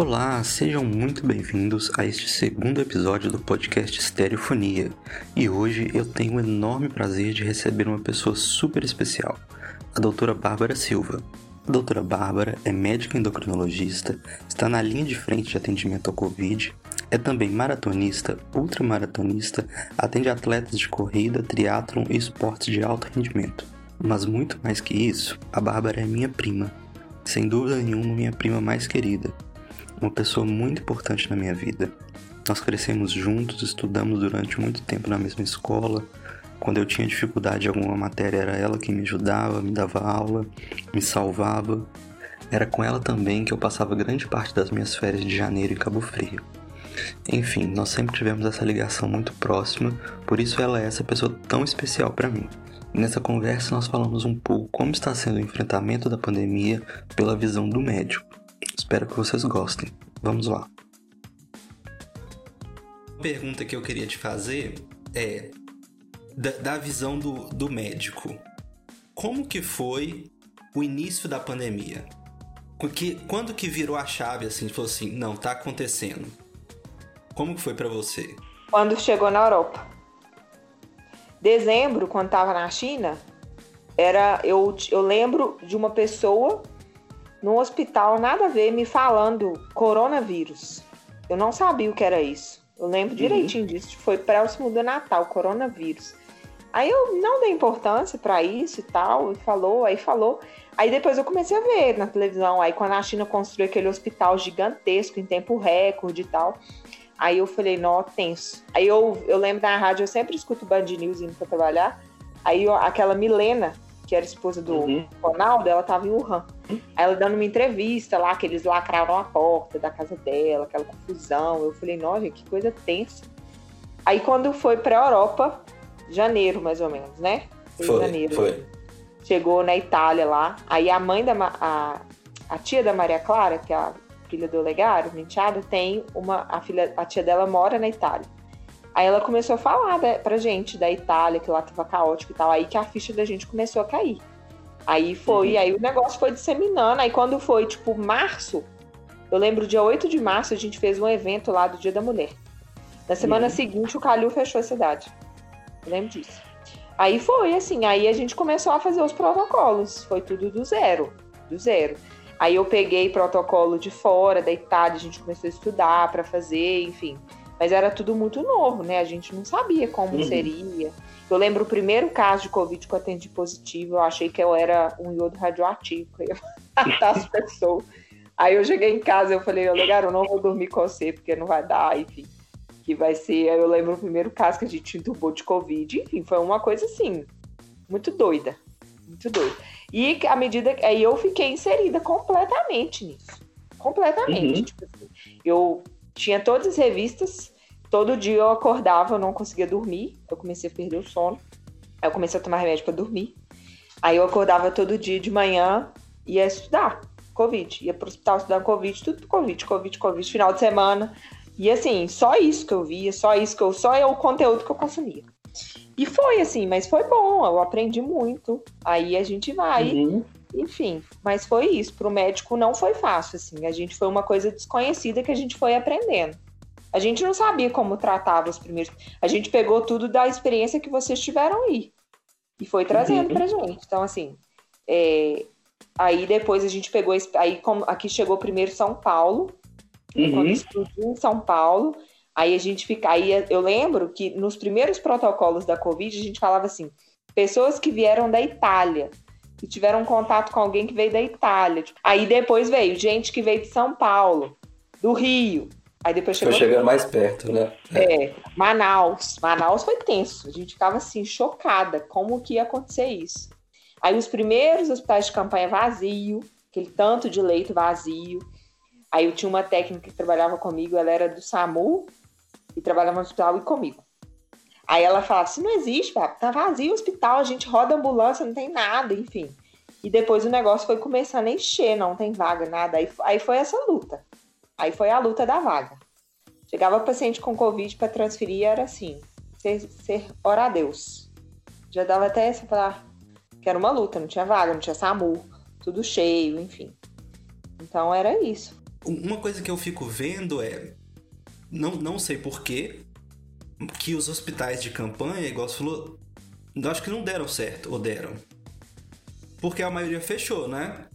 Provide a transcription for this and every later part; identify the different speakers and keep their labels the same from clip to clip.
Speaker 1: Olá, sejam muito bem-vindos a este segundo episódio do podcast Stereofonia. E hoje eu tenho o enorme prazer de receber uma pessoa super especial, a doutora Bárbara Silva. A doutora Bárbara é médica endocrinologista, está na linha de frente de atendimento ao Covid, é também maratonista, ultramaratonista, atende atletas de corrida, triatlon e esportes de alto rendimento. Mas muito mais que isso, a Bárbara é minha prima. Sem dúvida nenhuma, minha prima mais querida uma pessoa muito importante na minha vida. Nós crescemos juntos, estudamos durante muito tempo na mesma escola. Quando eu tinha dificuldade em alguma matéria, era ela que me ajudava, me dava aula, me salvava. Era com ela também que eu passava grande parte das minhas férias de janeiro em Cabo Frio. Enfim, nós sempre tivemos essa ligação muito próxima, por isso ela é essa pessoa tão especial para mim. nessa conversa nós falamos um pouco como está sendo o enfrentamento da pandemia pela visão do médico. Espero que vocês gostem. Vamos lá. A pergunta que eu queria te fazer é da, da visão do, do médico. Como que foi o início da pandemia? Porque quando que virou a chave assim, falou assim, não, tá acontecendo. Como que foi para você?
Speaker 2: Quando chegou na Europa. Dezembro, quando tava na China, era eu, eu lembro de uma pessoa no hospital, nada a ver, me falando coronavírus. Eu não sabia o que era isso. Eu lembro uhum. direitinho disso. Foi próximo do Natal, coronavírus. Aí eu não dei importância para isso e tal, e falou, aí falou. Aí depois eu comecei a ver na televisão, aí quando a China construiu aquele hospital gigantesco em tempo recorde e tal. Aí eu falei, não, tenso. Aí eu, eu lembro da rádio, eu sempre escuto Band News indo pra trabalhar. Aí eu, aquela Milena, que era esposa do uhum. Ronaldo, ela tava em Wuhan. Aí ela dando uma entrevista lá, que eles lacraram a porta da casa dela, aquela confusão. Eu falei, nossa, que coisa tensa. Aí quando foi pra Europa, janeiro mais ou menos, né?
Speaker 1: Foi, foi janeiro. Foi.
Speaker 2: Chegou na Itália lá. Aí a mãe da. A, a tia da Maria Clara, que é a filha do Olegário, Menteado, tem uma. A, filha, a tia dela mora na Itália. Aí ela começou a falar da, pra gente da Itália, que lá tava caótico e tal. Aí que a ficha da gente começou a cair. Aí foi, uhum. aí o negócio foi disseminando. Aí quando foi, tipo, março, eu lembro dia 8 de março, a gente fez um evento lá do Dia da Mulher. Na semana uhum. seguinte, o Calil fechou a cidade. Eu lembro disso. Aí foi, assim, aí a gente começou a fazer os protocolos. Foi tudo do zero, do zero. Aí eu peguei protocolo de fora, da Itália, a gente começou a estudar para fazer, enfim. Mas era tudo muito novo, né? A gente não sabia como uhum. seria. Eu lembro o primeiro caso de Covid que eu atendi positivo, eu achei que eu era um iodo radioativo, que eu ia matar as pessoas. Aí eu cheguei em casa eu falei, legal, eu não vou dormir com você, porque não vai dar, enfim. Que vai ser. Aí eu lembro o primeiro caso que a gente entubou de Covid, enfim, foi uma coisa assim, muito doida. Muito doida. E à medida que. Aí eu fiquei inserida completamente nisso. Completamente. Uhum. Tipo assim, eu tinha todas as revistas. Todo dia eu acordava, eu não conseguia dormir. Eu comecei a perder o sono. Aí eu comecei a tomar remédio para dormir. Aí eu acordava todo dia de manhã e ia estudar Covid. Ia pro hospital estudar Covid, tudo Covid, Covid, Covid, final de semana. E assim, só isso que eu via, só isso que eu. Só é o conteúdo que eu consumia. E foi assim, mas foi bom, eu aprendi muito. Aí a gente vai. Uhum. Enfim, mas foi isso. Para o médico não foi fácil, assim. A gente foi uma coisa desconhecida que a gente foi aprendendo. A gente não sabia como tratava os primeiros. A gente pegou tudo da experiência que vocês tiveram aí e foi trazendo uhum. pra gente. Então, assim, é... aí depois a gente pegou. Aí como... aqui chegou primeiro São Paulo, uhum. quando explodiu em São Paulo. Aí a gente fica. Aí eu lembro que nos primeiros protocolos da Covid a gente falava assim: pessoas que vieram da Itália que tiveram contato com alguém que veio da Itália. Tipo, aí depois veio gente que veio de São Paulo, do Rio. Aí depois chegou.
Speaker 1: Foi chegando mais perto, né?
Speaker 2: É. é, Manaus. Manaus foi tenso. A gente ficava assim, chocada como que ia acontecer isso. Aí os primeiros hospitais de campanha vazio, aquele tanto de leito vazio. Aí eu tinha uma técnica que trabalhava comigo, ela era do SAMU e trabalhava no hospital e comigo. Aí ela falava assim: não existe, papo, tá vazio o hospital, a gente roda ambulância, não tem nada, enfim. E depois o negócio foi começando a encher, não tem vaga, nada. Aí, aí foi essa luta. Aí foi a luta da vaga. Chegava paciente com Covid para transferir, era assim: ser, ser ora a Deus. Já dava até essa falar que era uma luta, não tinha vaga, não tinha SAMU, tudo cheio, enfim. Então era isso.
Speaker 1: uma coisa que eu fico vendo é. Não, não sei porquê, que os hospitais de campanha, igual você falou, acho que não deram certo, ou deram. Porque a maioria fechou, né?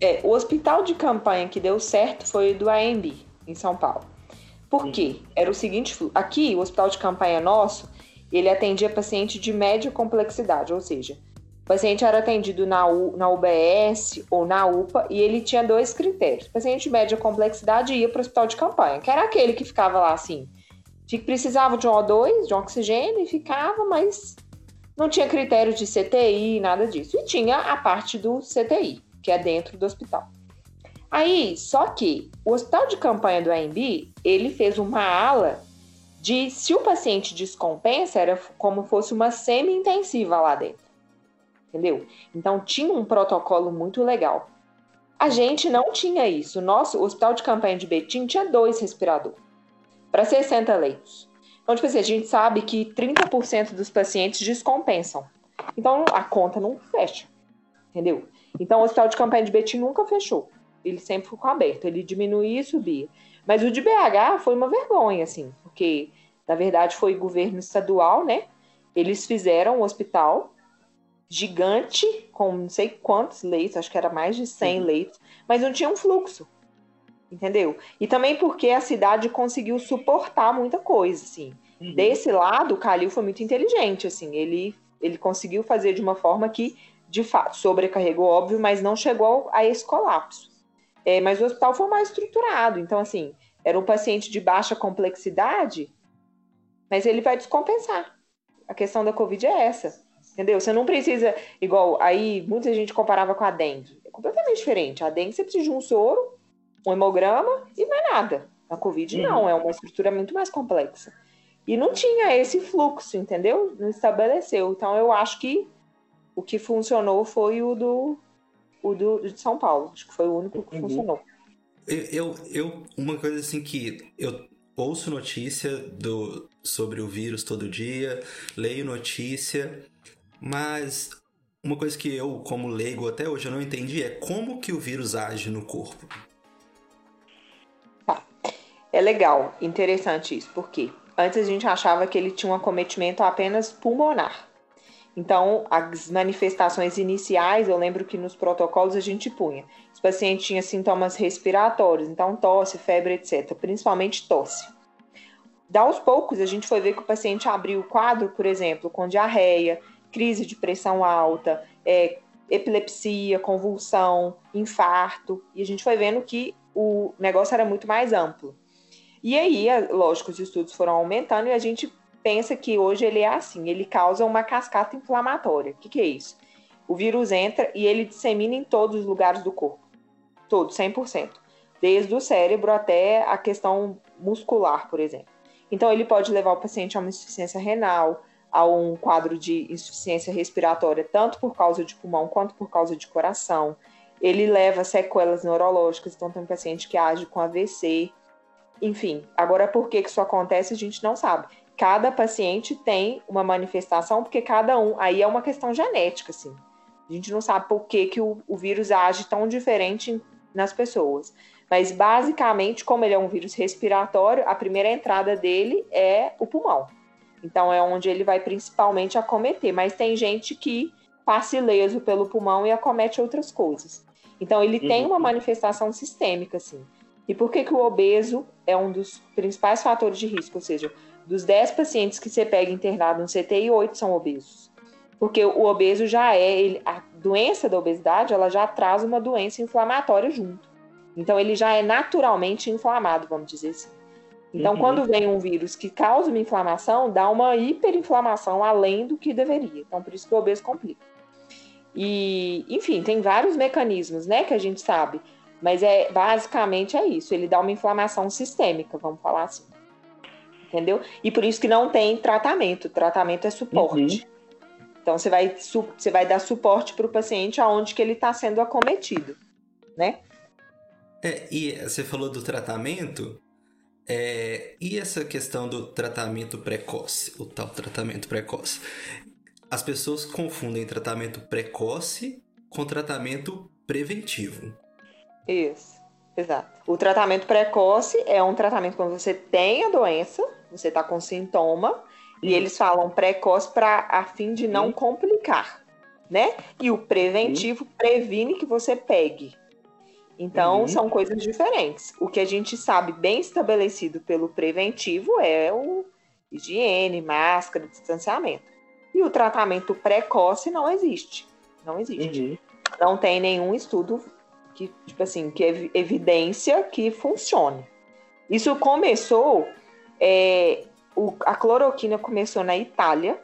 Speaker 2: É, o hospital de campanha que deu certo foi o do AMB, em São Paulo. Por quê? Era o seguinte, aqui, o hospital de campanha nosso, ele atendia paciente de média complexidade, ou seja, o paciente era atendido na, U, na UBS ou na UPA e ele tinha dois critérios. O paciente de média complexidade ia para o hospital de campanha, que era aquele que ficava lá assim, que precisava de um O2, de oxigênio e ficava, mas não tinha critério de CTI, nada disso. E tinha a parte do CTI, que é dentro do hospital. Aí, só que o hospital de campanha do AMB, ele fez uma ala de se o paciente descompensa, era como fosse uma semi-intensiva lá dentro entendeu? Então tinha um protocolo muito legal. A gente não tinha isso. Nosso hospital de campanha de Betim tinha dois respiradores para 60 leitos. Então, tipo assim, a gente sabe que 30% dos pacientes descompensam. Então a conta não fecha, entendeu? Então o hospital de campanha de Betim nunca fechou. Ele sempre ficou aberto. Ele diminuía e subia. Mas o de BH foi uma vergonha, assim, porque na verdade foi governo estadual, né? Eles fizeram o hospital gigante, com não sei quantos leitos, acho que era mais de 100 uhum. leitos, mas não tinha um fluxo. Entendeu? E também porque a cidade conseguiu suportar muita coisa, assim. Uhum. Desse lado, o Calil foi muito inteligente, assim. Ele, ele conseguiu fazer de uma forma que, de fato, sobrecarregou, óbvio, mas não chegou a esse colapso. É, mas o hospital foi mais estruturado. Então, assim, era um paciente de baixa complexidade, mas ele vai descompensar. A questão da Covid é essa. Entendeu? Você não precisa, igual, aí muita gente comparava com a dengue. É completamente diferente. A dengue você precisa de um soro, um hemograma e não é nada. A Covid uhum. não, é uma estrutura muito mais complexa. E não tinha esse fluxo, entendeu? Não estabeleceu. Então eu acho que o que funcionou foi o do, o do de São Paulo. Acho que foi o único que funcionou.
Speaker 1: Eu, eu, uma coisa assim que eu ouço notícia do, sobre o vírus todo dia, leio notícia, mas uma coisa que eu, como leigo até hoje, eu não entendi é como que o vírus age no corpo.
Speaker 2: É legal, interessante isso, porque antes a gente achava que ele tinha um acometimento apenas pulmonar. Então, as manifestações iniciais, eu lembro que nos protocolos a gente punha. Os pacientes tinham sintomas respiratórios, então tosse, febre, etc. Principalmente tosse. Da aos poucos, a gente foi ver que o paciente abriu o quadro, por exemplo, com diarreia, crise de pressão alta, é, epilepsia, convulsão, infarto, e a gente foi vendo que o negócio era muito mais amplo. E aí, lógico, os estudos foram aumentando e a gente pensa que hoje ele é assim, ele causa uma cascata inflamatória. O que, que é isso? O vírus entra e ele dissemina em todos os lugares do corpo. Todos, 100%. Desde o cérebro até a questão muscular, por exemplo. Então, ele pode levar o paciente a uma insuficiência renal, a um quadro de insuficiência respiratória, tanto por causa de pulmão quanto por causa de coração. Ele leva sequelas neurológicas, então tem um paciente que age com AVC. Enfim, agora por que isso acontece a gente não sabe. Cada paciente tem uma manifestação, porque cada um, aí é uma questão genética, assim. A gente não sabe por que, que o, o vírus age tão diferente nas pessoas. Mas basicamente, como ele é um vírus respiratório, a primeira entrada dele é o pulmão. Então é onde ele vai principalmente acometer. Mas tem gente que passa ileso pelo pulmão e acomete outras coisas. Então ele uhum. tem uma manifestação sistêmica, assim. E por que, que o obeso é um dos principais fatores de risco? Ou seja, dos 10 pacientes que você pega internado no CTI, 8 são obesos. Porque o obeso já é, ele, a doença da obesidade, ela já traz uma doença inflamatória junto. Então ele já é naturalmente inflamado, vamos dizer assim. Então, uhum. quando vem um vírus que causa uma inflamação, dá uma hiperinflamação além do que deveria. Então, por isso que o obeso complica. E, enfim, tem vários mecanismos, né, que a gente sabe. Mas é basicamente é isso. Ele dá uma inflamação sistêmica, vamos falar assim. Entendeu? E por isso que não tem tratamento. Tratamento é suporte. Uhum. Então você vai, você vai dar suporte para o paciente aonde que ele está sendo acometido, né?
Speaker 1: É, e você falou do tratamento, é, e essa questão do tratamento precoce, o tal tratamento precoce? As pessoas confundem tratamento precoce com tratamento preventivo.
Speaker 2: Isso. Exato. O tratamento precoce é um tratamento quando você tem a doença, você está com sintoma, e eles falam precoce para a fim de não complicar, né? E o preventivo previne que você pegue. Então, uhum. são coisas diferentes. O que a gente sabe bem estabelecido pelo preventivo é o higiene, máscara, distanciamento. E o tratamento precoce não existe. Não existe. Uhum. Não tem nenhum estudo que, tipo assim, que evidência que funcione. Isso começou, é, o, a cloroquina começou na Itália.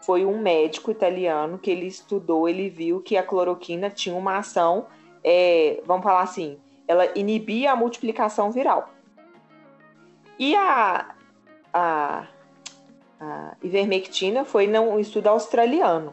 Speaker 2: Foi um médico italiano que ele estudou, ele viu que a cloroquina tinha uma ação, é, vamos falar assim, ela inibia a multiplicação viral. E a, a, a ivermectina foi num estudo australiano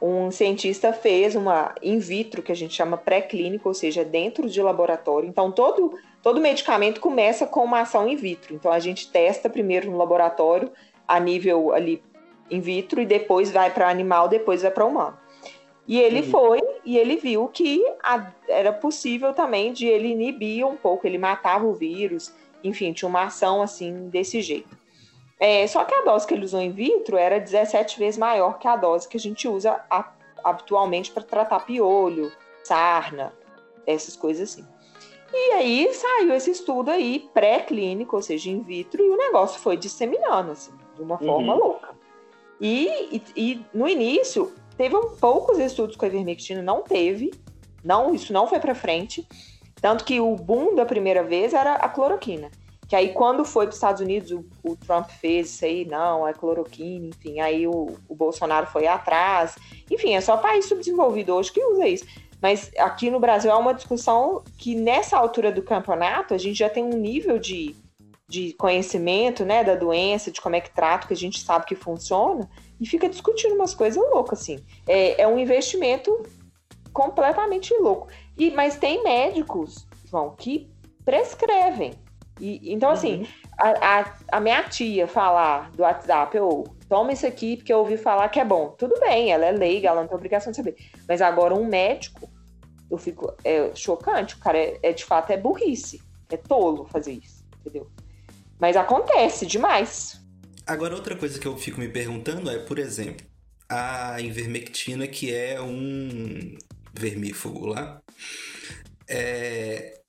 Speaker 2: um cientista fez uma in vitro, que a gente chama pré-clínico, ou seja, dentro de laboratório. Então, todo, todo medicamento começa com uma ação in vitro. Então, a gente testa primeiro no laboratório, a nível ali in vitro, e depois vai para animal, depois vai para humano. E ele foi e ele viu que a, era possível também de ele inibir um pouco, ele matava o vírus, enfim, tinha uma ação assim desse jeito. É, só que a dose que ele usou in vitro era 17 vezes maior que a dose que a gente usa a, habitualmente para tratar piolho, sarna, essas coisas assim. E aí saiu esse estudo aí pré-clínico, ou seja, in vitro, e o negócio foi disseminando, assim, de uma forma uhum. louca. E, e, e, no início, teve um, poucos estudos com a ivermectina, não teve, não, isso não foi para frente. Tanto que o boom da primeira vez era a cloroquina. Que aí, quando foi para os Estados Unidos, o, o, Trump fez isso aí, não, é cloroquina, enfim, aí o, o Bolsonaro foi atrás. Enfim, é só país subdesenvolvido hoje que usa isso. Mas aqui no Brasil é uma discussão que, nessa altura do campeonato, a gente já tem um nível de, de conhecimento né, da doença, de como é que trata, que a gente sabe que funciona, e fica discutindo umas coisas loucas, assim. É, é um investimento completamente louco. E, mas tem médicos, João, que prescrevem. E, então, assim, uhum. a, a, a, minha tia falar do WhatsApp, ou toma isso aqui porque eu ouvi falar que é bom. Tudo bem, ela é leiga, ela não tem obrigação de saber. Mas agora um médico, eu fico é chocante, o cara é, é de fato é burrice, é tolo fazer isso, entendeu? Mas acontece demais.
Speaker 1: Agora outra coisa que eu fico me perguntando é, por exemplo, a invermectina que é um vermífugo lá, é,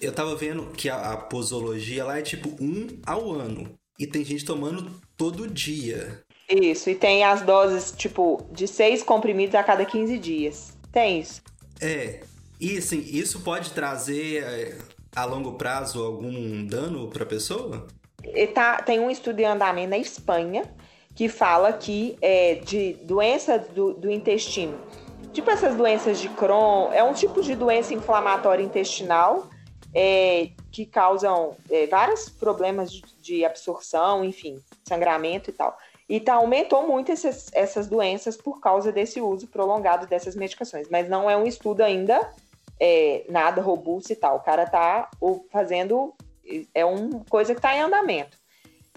Speaker 1: eu tava vendo que a, a posologia lá é tipo um ao ano. E tem gente tomando todo dia.
Speaker 2: Isso, e tem as doses, tipo, de seis comprimidos a cada 15 dias. Tem isso.
Speaker 1: É. E assim, isso pode trazer é, a longo prazo algum dano para a pessoa?
Speaker 2: E tá, tem um estudo em andamento na Espanha que fala que é, de doença do, do intestino, tipo essas doenças de Crohn, é um tipo de doença inflamatória intestinal é, que causam é, vários problemas de, de, absorção, enfim, sangramento e tal. E tá, aumentou muito esses, essas doenças por causa desse uso prolongado dessas medicações. Mas não é um estudo ainda é, nada robusto e tal. O cara tá fazendo. É uma coisa que está em andamento.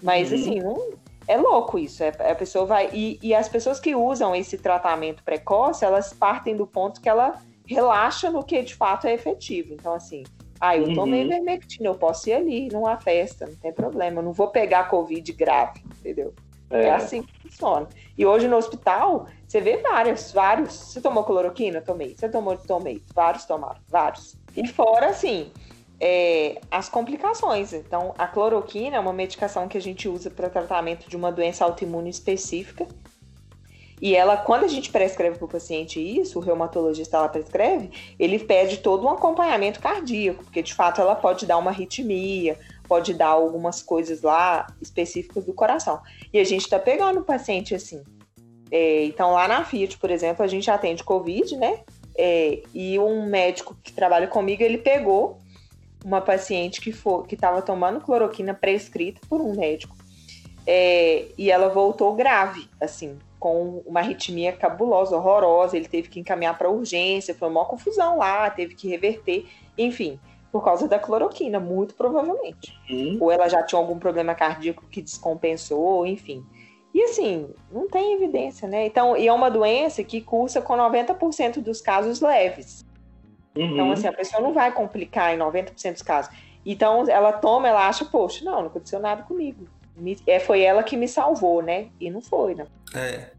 Speaker 2: Mas, uhum. assim, não, é louco isso. É, a pessoa vai. E, e as pessoas que usam esse tratamento precoce, elas partem do ponto que ela relaxa no que de fato é efetivo. Então, assim, ah, eu tomei uhum. vermectina, eu posso ir ali numa festa, não tem problema, eu não vou pegar Covid grave, entendeu? É. é. assim que funciona. E hoje no hospital, você vê vários, vários. Você tomou cloroquina? Tomei. Você tomou? Tomei. Vários tomaram, vários. E fora, assim, é, as complicações. Então, a cloroquina é uma medicação que a gente usa para tratamento de uma doença autoimune específica. E ela, quando a gente prescreve para o paciente isso, o reumatologista ela prescreve, ele pede todo um acompanhamento cardíaco, porque de fato ela pode dar uma arritmia, pode dar algumas coisas lá específicas do coração. E a gente está pegando o paciente assim. É, então, lá na Fiat, por exemplo, a gente atende Covid, né? É, e um médico que trabalha comigo, ele pegou uma paciente que estava tomando cloroquina prescrita por um médico. É, e ela voltou grave, assim, com uma arritmia cabulosa, horrorosa, ele teve que encaminhar para urgência, foi uma confusão lá, teve que reverter, enfim, por causa da cloroquina, muito provavelmente. Uhum. Ou ela já tinha algum problema cardíaco que descompensou, enfim. E assim, não tem evidência, né? Então, e é uma doença que cursa com 90% dos casos leves. Uhum. Então, assim, a pessoa não vai complicar em 90% dos casos. Então, ela toma, ela acha, poxa, não, não aconteceu nada comigo. É, foi ela que me salvou, né? E não foi, né?
Speaker 1: É.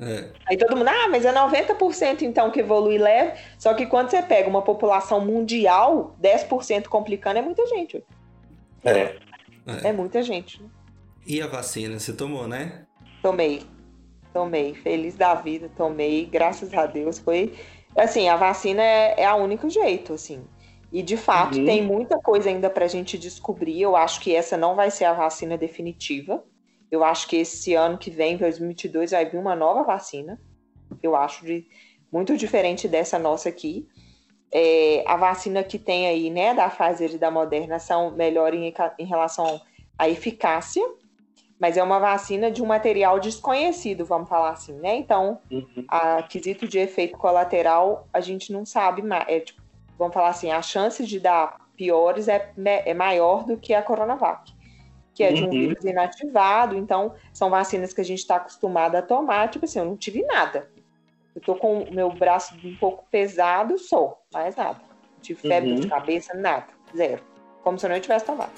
Speaker 1: É.
Speaker 2: Aí todo mundo, ah, mas é 90% então que evolui leve. Só que quando você pega uma população mundial, 10% complicando é muita gente.
Speaker 1: É. É,
Speaker 2: é muita gente.
Speaker 1: E a vacina, você tomou, né?
Speaker 2: Tomei. Tomei. Feliz da vida, tomei. Graças a Deus. Foi. Assim, a vacina é, é a único jeito, assim. E de fato, uhum. tem muita coisa ainda para a gente descobrir. Eu acho que essa não vai ser a vacina definitiva. Eu acho que esse ano que vem, 2022, vai vir uma nova vacina. Eu acho de, muito diferente dessa nossa aqui. É, a vacina que tem aí, né, da Pfizer e da Moderna, são melhor em, em relação à eficácia, mas é uma vacina de um material desconhecido, vamos falar assim, né? Então, uhum. a quesito de efeito colateral, a gente não sabe mais. É, tipo, vamos falar assim, a chance de dar piores é, é maior do que a Coronavac que é de um uhum. vírus inativado. Então, são vacinas que a gente está acostumado a tomar. Tipo assim, eu não tive nada. Eu tô com o meu braço um pouco pesado, sou, mais nada. Não tive febre uhum. de cabeça, nada. Zero. Como se eu não tivesse tomado.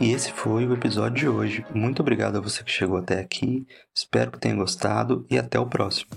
Speaker 1: E esse foi o episódio de hoje. Muito obrigado a você que chegou até aqui. Espero que tenha gostado e até o próximo.